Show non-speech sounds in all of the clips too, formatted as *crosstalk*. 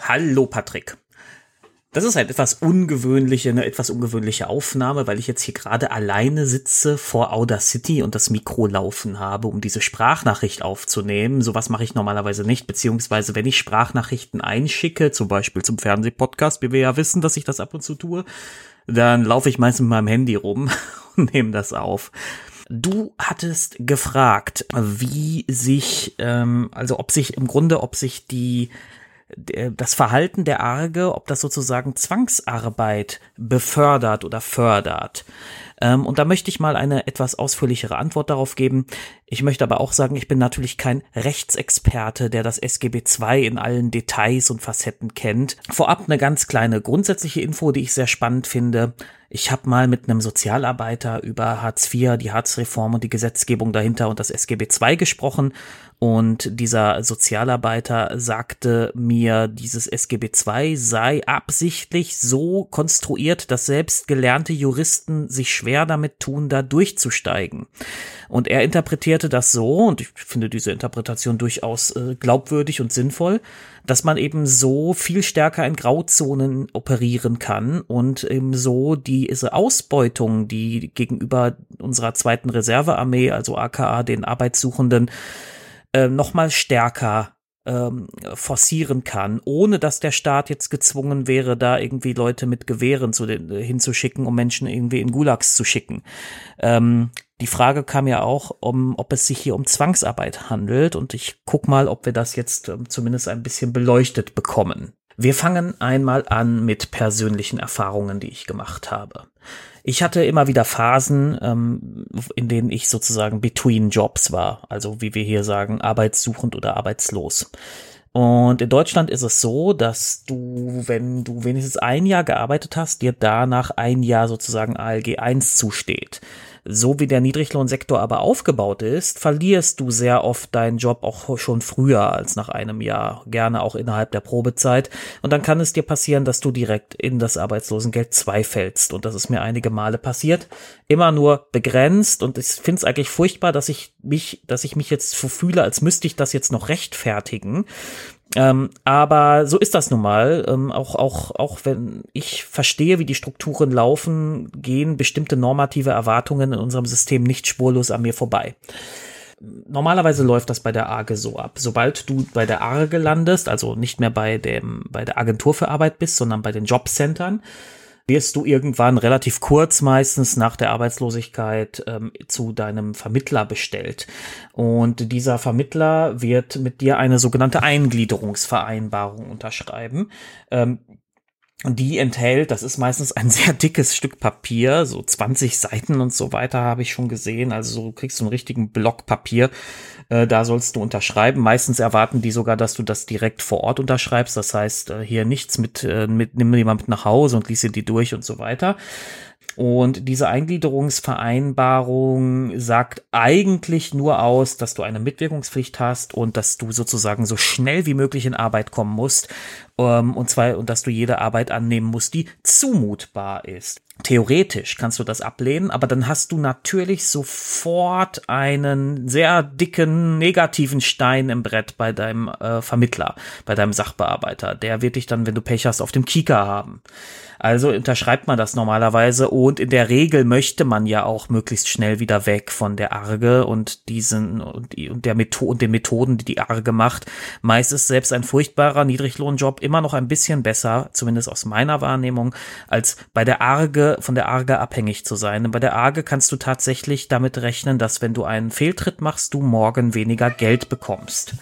Hallo Patrick. Das ist eine etwas ungewöhnliche, eine etwas ungewöhnliche Aufnahme, weil ich jetzt hier gerade alleine sitze vor Audacity und das Mikro laufen habe, um diese Sprachnachricht aufzunehmen. Sowas mache ich normalerweise nicht, beziehungsweise wenn ich Sprachnachrichten einschicke, zum Beispiel zum Fernsehpodcast, wie wir ja wissen, dass ich das ab und zu tue, dann laufe ich meistens mit meinem Handy rum *laughs* und nehme das auf. Du hattest gefragt, wie sich, ähm, also ob sich im Grunde, ob sich die das Verhalten der Arge, ob das sozusagen Zwangsarbeit befördert oder fördert. Ähm, und da möchte ich mal eine etwas ausführlichere Antwort darauf geben. Ich möchte aber auch sagen, ich bin natürlich kein Rechtsexperte, der das SGB II in allen Details und Facetten kennt. Vorab eine ganz kleine grundsätzliche Info, die ich sehr spannend finde. Ich habe mal mit einem Sozialarbeiter über Hartz IV, die Hartz-Reform und die Gesetzgebung dahinter und das SGB II gesprochen. Und dieser Sozialarbeiter sagte mir, dieses SGB II sei absichtlich so konstruiert, dass selbst gelernte Juristen sich schwer damit tun, da durchzusteigen. Und er interpretierte das so, und ich finde diese Interpretation durchaus äh, glaubwürdig und sinnvoll, dass man eben so viel stärker in Grauzonen operieren kann und eben so diese Ausbeutung, die gegenüber unserer zweiten Reservearmee, also aka den Arbeitssuchenden, äh, noch mal stärker ähm, forcieren kann, ohne dass der Staat jetzt gezwungen wäre, da irgendwie Leute mit Gewehren zu den, äh, hinzuschicken, um Menschen irgendwie in Gulags zu schicken. Ähm, die Frage kam ja auch, um, ob es sich hier um Zwangsarbeit handelt und ich guck mal, ob wir das jetzt ähm, zumindest ein bisschen beleuchtet bekommen. Wir fangen einmal an mit persönlichen Erfahrungen, die ich gemacht habe. Ich hatte immer wieder Phasen, ähm, in denen ich sozusagen between Jobs war, also wie wir hier sagen, arbeitssuchend oder arbeitslos. Und in Deutschland ist es so, dass du, wenn du wenigstens ein Jahr gearbeitet hast, dir danach ein Jahr sozusagen ALG 1 zusteht. So wie der Niedriglohnsektor aber aufgebaut ist, verlierst du sehr oft deinen Job auch schon früher als nach einem Jahr, gerne auch innerhalb der Probezeit. Und dann kann es dir passieren, dass du direkt in das Arbeitslosengeld 2 fällst. Und das ist mir einige Male passiert. Immer nur begrenzt. Und ich finde es eigentlich furchtbar, dass ich mich, dass ich mich jetzt so fühle, als müsste ich das jetzt noch rechtfertigen. Ähm, aber so ist das nun mal. Ähm, auch, auch, auch wenn ich verstehe, wie die Strukturen laufen, gehen bestimmte normative Erwartungen in unserem System nicht spurlos an mir vorbei. Normalerweise läuft das bei der AGE so ab. Sobald du bei der AGE landest, also nicht mehr bei dem, bei der Agentur für Arbeit bist, sondern bei den Jobcentern, wirst du irgendwann relativ kurz meistens nach der Arbeitslosigkeit ähm, zu deinem Vermittler bestellt. Und dieser Vermittler wird mit dir eine sogenannte Eingliederungsvereinbarung unterschreiben. Ähm, und die enthält, das ist meistens ein sehr dickes Stück Papier, so 20 Seiten und so weiter habe ich schon gesehen. Also du kriegst so einen richtigen Block Papier. Äh, da sollst du unterschreiben. Meistens erwarten die sogar, dass du das direkt vor Ort unterschreibst. Das heißt, äh, hier nichts mit, äh, mit nimm jemand mit nach Hause und lies die durch und so weiter. Und diese Eingliederungsvereinbarung sagt eigentlich nur aus, dass du eine Mitwirkungspflicht hast und dass du sozusagen so schnell wie möglich in Arbeit kommen musst. Ähm, und zwar, und dass du jede Arbeit annehmen musst, die zumutbar ist. Theoretisch kannst du das ablehnen, aber dann hast du natürlich sofort einen sehr dicken negativen Stein im Brett bei deinem äh, Vermittler, bei deinem Sachbearbeiter. Der wird dich dann, wenn du Pech hast, auf dem Kieker haben. Also unterschreibt man das normalerweise und in der Regel möchte man ja auch möglichst schnell wieder weg von der Arge und diesen und, der Methode und den Methoden, die die Arge macht. Meist ist selbst ein furchtbarer Niedriglohnjob immer noch ein bisschen besser, zumindest aus meiner Wahrnehmung, als bei der Arge von der Arge abhängig zu sein. Und bei der Arge kannst du tatsächlich damit rechnen, dass wenn du einen Fehltritt machst, du morgen weniger Geld bekommst.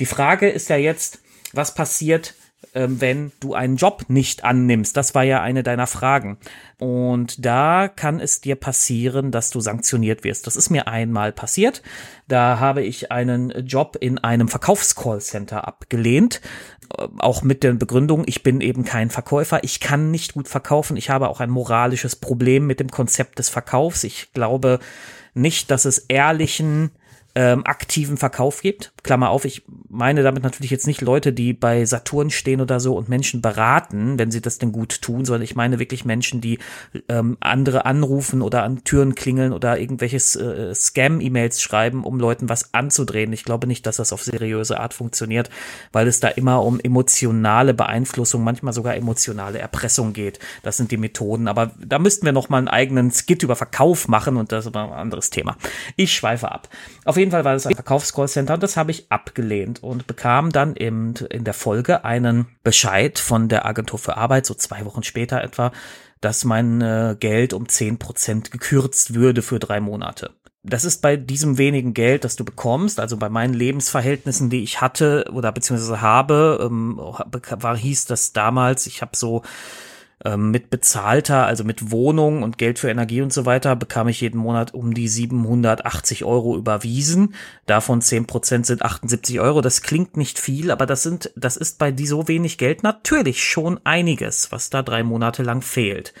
Die Frage ist ja jetzt, was passiert, wenn du einen Job nicht annimmst. Das war ja eine deiner Fragen. Und da kann es dir passieren, dass du sanktioniert wirst. Das ist mir einmal passiert. Da habe ich einen Job in einem Verkaufscallcenter abgelehnt. Äh, auch mit der Begründung, ich bin eben kein Verkäufer. Ich kann nicht gut verkaufen. Ich habe auch ein moralisches Problem mit dem Konzept des Verkaufs. Ich glaube nicht, dass es ehrlichen ähm, aktiven Verkauf gibt. Klammer auf, ich meine damit natürlich jetzt nicht Leute, die bei Saturn stehen oder so und Menschen beraten, wenn sie das denn gut tun, sondern ich meine wirklich Menschen, die ähm, andere anrufen oder an Türen klingeln oder irgendwelches äh, Scam-E-Mails schreiben, um Leuten was anzudrehen. Ich glaube nicht, dass das auf seriöse Art funktioniert, weil es da immer um emotionale Beeinflussung, manchmal sogar emotionale Erpressung geht. Das sind die Methoden. Aber da müssten wir noch mal einen eigenen Skit über Verkauf machen und das ist aber ein anderes Thema. Ich schweife ab. Auf jeden Fall war das ein Verkaufscallcenter und das habe ich abgelehnt und bekam dann im, in der Folge einen Bescheid von der Agentur für Arbeit, so zwei Wochen später etwa, dass mein äh, Geld um zehn Prozent gekürzt würde für drei Monate. Das ist bei diesem wenigen Geld, das du bekommst, also bei meinen Lebensverhältnissen, die ich hatte oder beziehungsweise habe, ähm, war hieß das damals, ich habe so ähm, mit bezahlter, also mit Wohnung und Geld für Energie und so weiter, bekam ich jeden Monat um die 780 Euro überwiesen. Davon 10 Prozent sind 78 Euro. Das klingt nicht viel, aber das sind, das ist bei so wenig Geld natürlich schon einiges, was da drei Monate lang fehlt.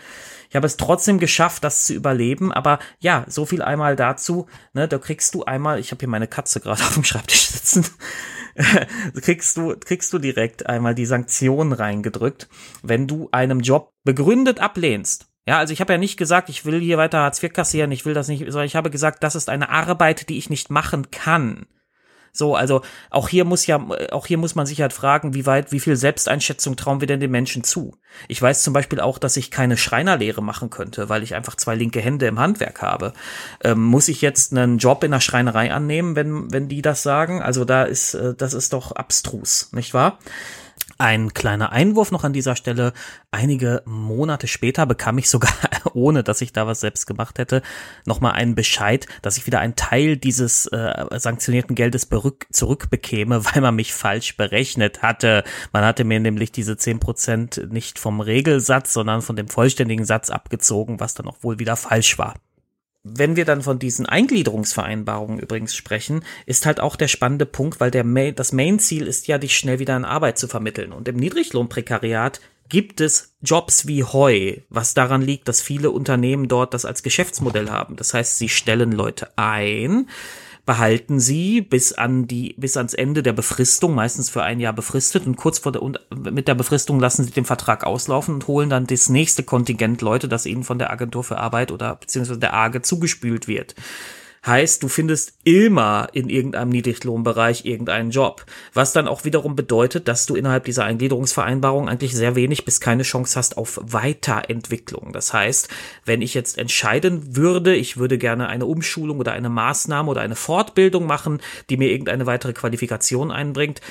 Ich habe es trotzdem geschafft, das zu überleben, aber ja, so viel einmal dazu, ne, da kriegst du einmal, ich habe hier meine Katze gerade *laughs* auf dem Schreibtisch sitzen, *laughs* kriegst du, kriegst du direkt einmal die Sanktionen reingedrückt, wenn du einem Job begründet ablehnst. Ja, also ich habe ja nicht gesagt, ich will hier weiter Hartz IV kassieren, ich will das nicht, sondern ich habe gesagt, das ist eine Arbeit, die ich nicht machen kann. So, also auch hier muss ja, auch hier muss man sich halt fragen, wie weit, wie viel Selbsteinschätzung trauen wir denn den Menschen zu? Ich weiß zum Beispiel auch, dass ich keine Schreinerlehre machen könnte, weil ich einfach zwei linke Hände im Handwerk habe. Ähm, muss ich jetzt einen Job in der Schreinerei annehmen, wenn, wenn die das sagen? Also da ist, äh, das ist doch abstrus, nicht wahr? Ein kleiner Einwurf noch an dieser Stelle. Einige Monate später bekam ich sogar, *laughs* ohne dass ich da was selbst gemacht hätte, nochmal einen Bescheid, dass ich wieder einen Teil dieses äh, sanktionierten Geldes zurückbekäme, *laughs* weil man mich falsch berechnet hatte. Man hatte mir nämlich diese zehn Prozent nicht vom Regelsatz, sondern von dem vollständigen Satz abgezogen, was dann auch wohl wieder falsch war wenn wir dann von diesen Eingliederungsvereinbarungen übrigens sprechen, ist halt auch der spannende Punkt, weil der Main, das Main-Ziel ist ja, dich schnell wieder in Arbeit zu vermitteln. Und im Niedriglohnprekariat gibt es Jobs wie Heu, was daran liegt, dass viele Unternehmen dort das als Geschäftsmodell haben. Das heißt, sie stellen Leute ein, behalten sie bis an die, bis ans Ende der Befristung, meistens für ein Jahr befristet und kurz vor der, und mit der Befristung lassen sie den Vertrag auslaufen und holen dann das nächste Kontingent Leute, das ihnen von der Agentur für Arbeit oder beziehungsweise der AGE zugespült wird. Heißt, du findest immer in irgendeinem Niedriglohnbereich irgendeinen Job. Was dann auch wiederum bedeutet, dass du innerhalb dieser Eingliederungsvereinbarung eigentlich sehr wenig bis keine Chance hast auf Weiterentwicklung. Das heißt, wenn ich jetzt entscheiden würde, ich würde gerne eine Umschulung oder eine Maßnahme oder eine Fortbildung machen, die mir irgendeine weitere Qualifikation einbringt,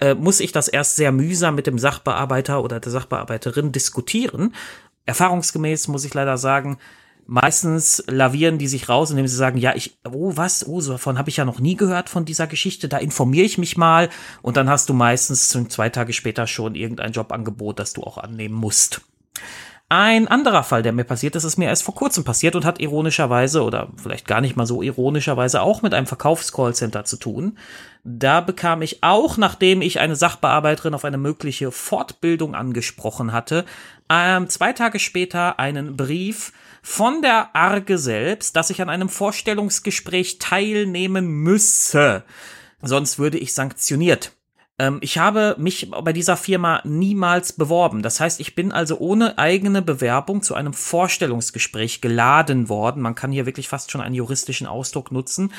äh, muss ich das erst sehr mühsam mit dem Sachbearbeiter oder der Sachbearbeiterin diskutieren. Erfahrungsgemäß muss ich leider sagen, meistens lavieren die sich raus, indem sie sagen, ja, ich, oh, was, oh, so davon habe ich ja noch nie gehört von dieser Geschichte, da informiere ich mich mal und dann hast du meistens zwei Tage später schon irgendein Jobangebot, das du auch annehmen musst. Ein anderer Fall, der mir passiert ist, ist mir erst vor kurzem passiert und hat ironischerweise oder vielleicht gar nicht mal so ironischerweise auch mit einem Verkaufscallcenter zu tun. Da bekam ich auch, nachdem ich eine Sachbearbeiterin auf eine mögliche Fortbildung angesprochen hatte, ähm, zwei Tage später einen Brief von der Arge selbst, dass ich an einem Vorstellungsgespräch teilnehmen müsse. Sonst würde ich sanktioniert. Ähm, ich habe mich bei dieser Firma niemals beworben. Das heißt, ich bin also ohne eigene Bewerbung zu einem Vorstellungsgespräch geladen worden. Man kann hier wirklich fast schon einen juristischen Ausdruck nutzen.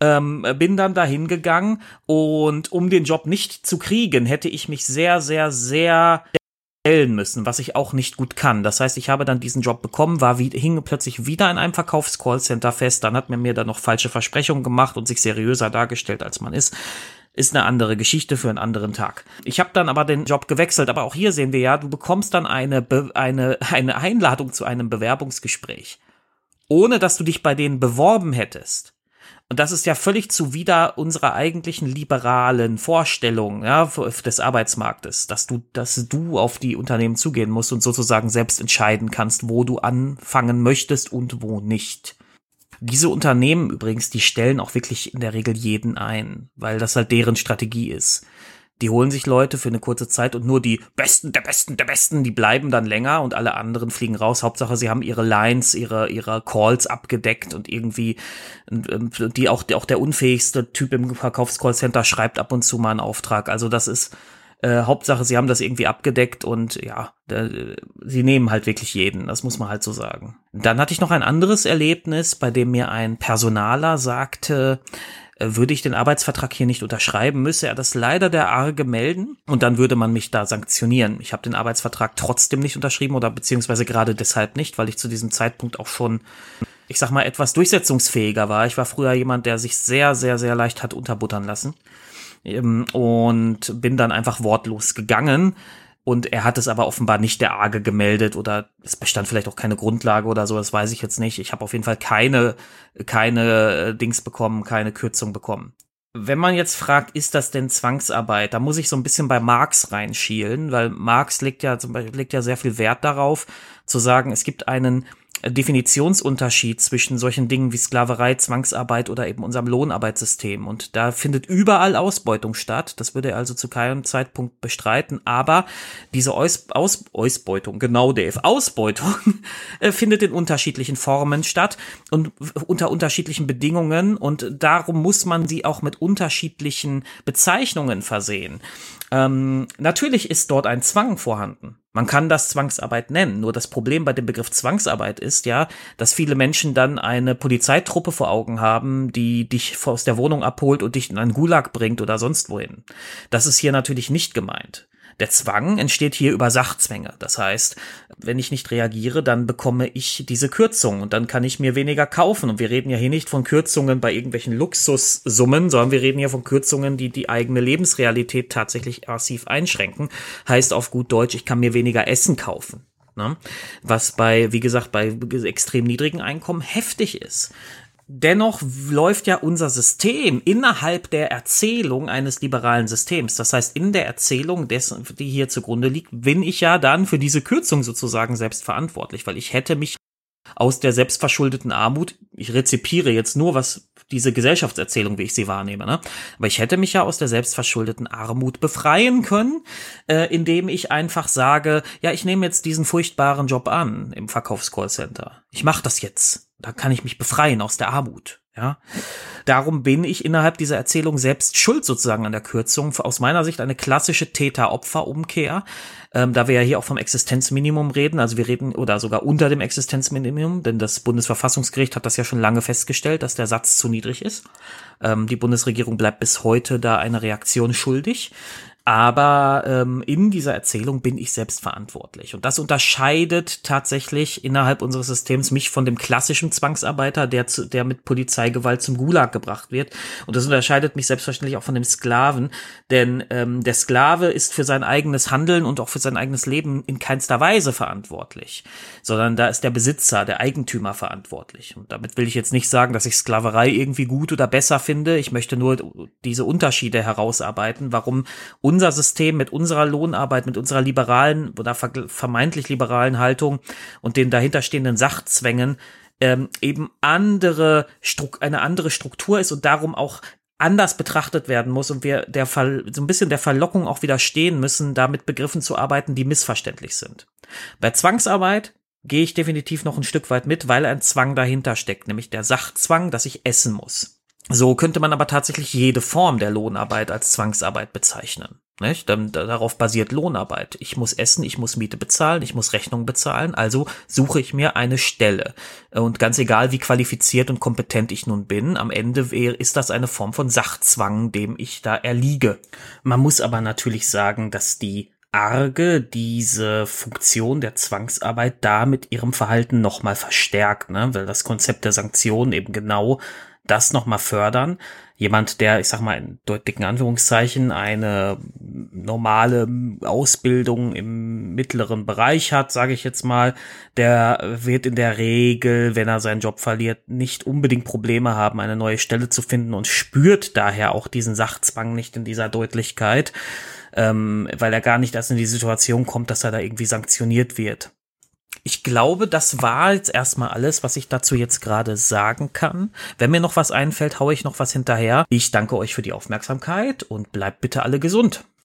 Ähm, bin dann dahin gegangen und um den Job nicht zu kriegen, hätte ich mich sehr, sehr, sehr stellen müssen, was ich auch nicht gut kann. Das heißt, ich habe dann diesen Job bekommen, war wie, hing plötzlich wieder in einem Verkaufscallcenter fest, dann hat man mir dann noch falsche Versprechungen gemacht und sich seriöser dargestellt, als man ist ist eine andere Geschichte für einen anderen Tag. Ich habe dann aber den Job gewechselt, aber auch hier sehen wir ja, du bekommst dann eine, Be eine, eine Einladung zu einem Bewerbungsgespräch, ohne dass du dich bei denen beworben hättest. Und das ist ja völlig zuwider unserer eigentlichen liberalen Vorstellung ja, des Arbeitsmarktes, dass du, dass du auf die Unternehmen zugehen musst und sozusagen selbst entscheiden kannst, wo du anfangen möchtest und wo nicht. Diese Unternehmen übrigens, die stellen auch wirklich in der Regel jeden ein, weil das halt deren Strategie ist. Die holen sich Leute für eine kurze Zeit und nur die Besten, der Besten, der Besten, die bleiben dann länger und alle anderen fliegen raus. Hauptsache, sie haben ihre Lines, ihre, ihre Calls abgedeckt und irgendwie, die auch, auch der unfähigste Typ im Verkaufscallcenter schreibt ab und zu mal einen Auftrag. Also das ist, äh, Hauptsache, sie haben das irgendwie abgedeckt und ja, äh, sie nehmen halt wirklich jeden. Das muss man halt so sagen. Dann hatte ich noch ein anderes Erlebnis, bei dem mir ein Personaler sagte, würde ich den Arbeitsvertrag hier nicht unterschreiben, müsse er das leider der Arge melden und dann würde man mich da sanktionieren. Ich habe den Arbeitsvertrag trotzdem nicht unterschrieben oder beziehungsweise gerade deshalb nicht, weil ich zu diesem Zeitpunkt auch schon, ich sag mal, etwas durchsetzungsfähiger war. Ich war früher jemand, der sich sehr, sehr, sehr leicht hat unterbuttern lassen ähm, und bin dann einfach wortlos gegangen. Und er hat es aber offenbar nicht der Arge gemeldet oder es bestand vielleicht auch keine Grundlage oder so, das weiß ich jetzt nicht. Ich habe auf jeden Fall keine, keine äh, Dings bekommen, keine Kürzung bekommen. Wenn man jetzt fragt, ist das denn Zwangsarbeit, da muss ich so ein bisschen bei Marx reinschielen, weil Marx legt ja zum Beispiel legt ja sehr viel Wert darauf, zu sagen, es gibt einen Definitionsunterschied zwischen solchen Dingen wie Sklaverei, Zwangsarbeit oder eben unserem Lohnarbeitssystem. Und da findet überall Ausbeutung statt. Das würde er also zu keinem Zeitpunkt bestreiten. Aber diese Aus, Aus Ausbeutung, genau Dave, Ausbeutung *laughs* äh, findet in unterschiedlichen Formen statt und unter unterschiedlichen Bedingungen. Und darum muss man sie auch mit unterschiedlichen Bezeichnungen versehen. Ähm, natürlich ist dort ein Zwang vorhanden. Man kann das Zwangsarbeit nennen. Nur das Problem bei dem Begriff Zwangsarbeit ist ja, dass viele Menschen dann eine Polizeitruppe vor Augen haben, die dich aus der Wohnung abholt und dich in einen Gulag bringt oder sonst wohin. Das ist hier natürlich nicht gemeint. Der Zwang entsteht hier über Sachzwänge. Das heißt, wenn ich nicht reagiere, dann bekomme ich diese Kürzung und dann kann ich mir weniger kaufen. Und wir reden ja hier nicht von Kürzungen bei irgendwelchen Luxussummen, sondern wir reden hier von Kürzungen, die die eigene Lebensrealität tatsächlich massiv einschränken. Heißt auf gut Deutsch, ich kann mir weniger Essen kaufen. Ne? Was bei, wie gesagt, bei extrem niedrigen Einkommen heftig ist. Dennoch läuft ja unser System innerhalb der Erzählung eines liberalen Systems. Das heißt, in der Erzählung dessen, die hier zugrunde liegt, bin ich ja dann für diese Kürzung sozusagen selbst verantwortlich, weil ich hätte mich aus der selbstverschuldeten Armut, ich rezipiere jetzt nur, was diese Gesellschaftserzählung, wie ich sie wahrnehme, ne? Aber ich hätte mich ja aus der selbstverschuldeten Armut befreien können, äh, indem ich einfach sage, ja, ich nehme jetzt diesen furchtbaren Job an im Verkaufscallcenter. Ich mache das jetzt da kann ich mich befreien aus der Armut. Ja, darum bin ich innerhalb dieser Erzählung selbst schuld sozusagen an der Kürzung. Aus meiner Sicht eine klassische Täter-Opfer-Umkehr, ähm, da wir ja hier auch vom Existenzminimum reden, also wir reden oder sogar unter dem Existenzminimum, denn das Bundesverfassungsgericht hat das ja schon lange festgestellt, dass der Satz zu niedrig ist. Ähm, die Bundesregierung bleibt bis heute da eine Reaktion schuldig. Aber ähm, in dieser Erzählung bin ich selbst verantwortlich. Und das unterscheidet tatsächlich innerhalb unseres Systems mich von dem klassischen Zwangsarbeiter, der, zu, der mit Polizeigewalt zum Gulag gebracht wird. Und das unterscheidet mich selbstverständlich auch von dem Sklaven. Denn ähm, der Sklave ist für sein eigenes Handeln und auch für sein eigenes Leben in keinster Weise verantwortlich. Sondern da ist der Besitzer, der Eigentümer verantwortlich. Und damit will ich jetzt nicht sagen, dass ich Sklaverei irgendwie gut oder besser finde. Ich möchte nur diese Unterschiede herausarbeiten, warum unser System mit unserer Lohnarbeit, mit unserer liberalen oder vermeintlich liberalen Haltung und den dahinterstehenden Sachzwängen ähm, eben andere eine andere Struktur ist und darum auch anders betrachtet werden muss und wir der Fall so ein bisschen der Verlockung auch widerstehen müssen, da Begriffen zu arbeiten, die missverständlich sind. Bei Zwangsarbeit gehe ich definitiv noch ein Stück weit mit, weil ein Zwang dahinter steckt, nämlich der Sachzwang, dass ich essen muss. So könnte man aber tatsächlich jede Form der Lohnarbeit als Zwangsarbeit bezeichnen. Nicht? Darauf basiert Lohnarbeit. Ich muss essen, ich muss Miete bezahlen, ich muss Rechnungen bezahlen, also suche ich mir eine Stelle. Und ganz egal, wie qualifiziert und kompetent ich nun bin, am Ende ist das eine Form von Sachzwang, dem ich da erliege. Man muss aber natürlich sagen, dass die Arge diese Funktion der Zwangsarbeit da mit ihrem Verhalten nochmal verstärkt, ne? weil das Konzept der Sanktionen eben genau das nochmal fördern. Jemand, der, ich sag mal in dicken Anführungszeichen, eine normale Ausbildung im mittleren Bereich hat, sage ich jetzt mal, der wird in der Regel, wenn er seinen Job verliert, nicht unbedingt Probleme haben, eine neue Stelle zu finden und spürt daher auch diesen Sachzwang nicht in dieser Deutlichkeit, ähm, weil er gar nicht erst in die Situation kommt, dass er da irgendwie sanktioniert wird. Ich glaube, das war jetzt erstmal alles, was ich dazu jetzt gerade sagen kann. Wenn mir noch was einfällt, haue ich noch was hinterher. Ich danke euch für die Aufmerksamkeit und bleibt bitte alle gesund.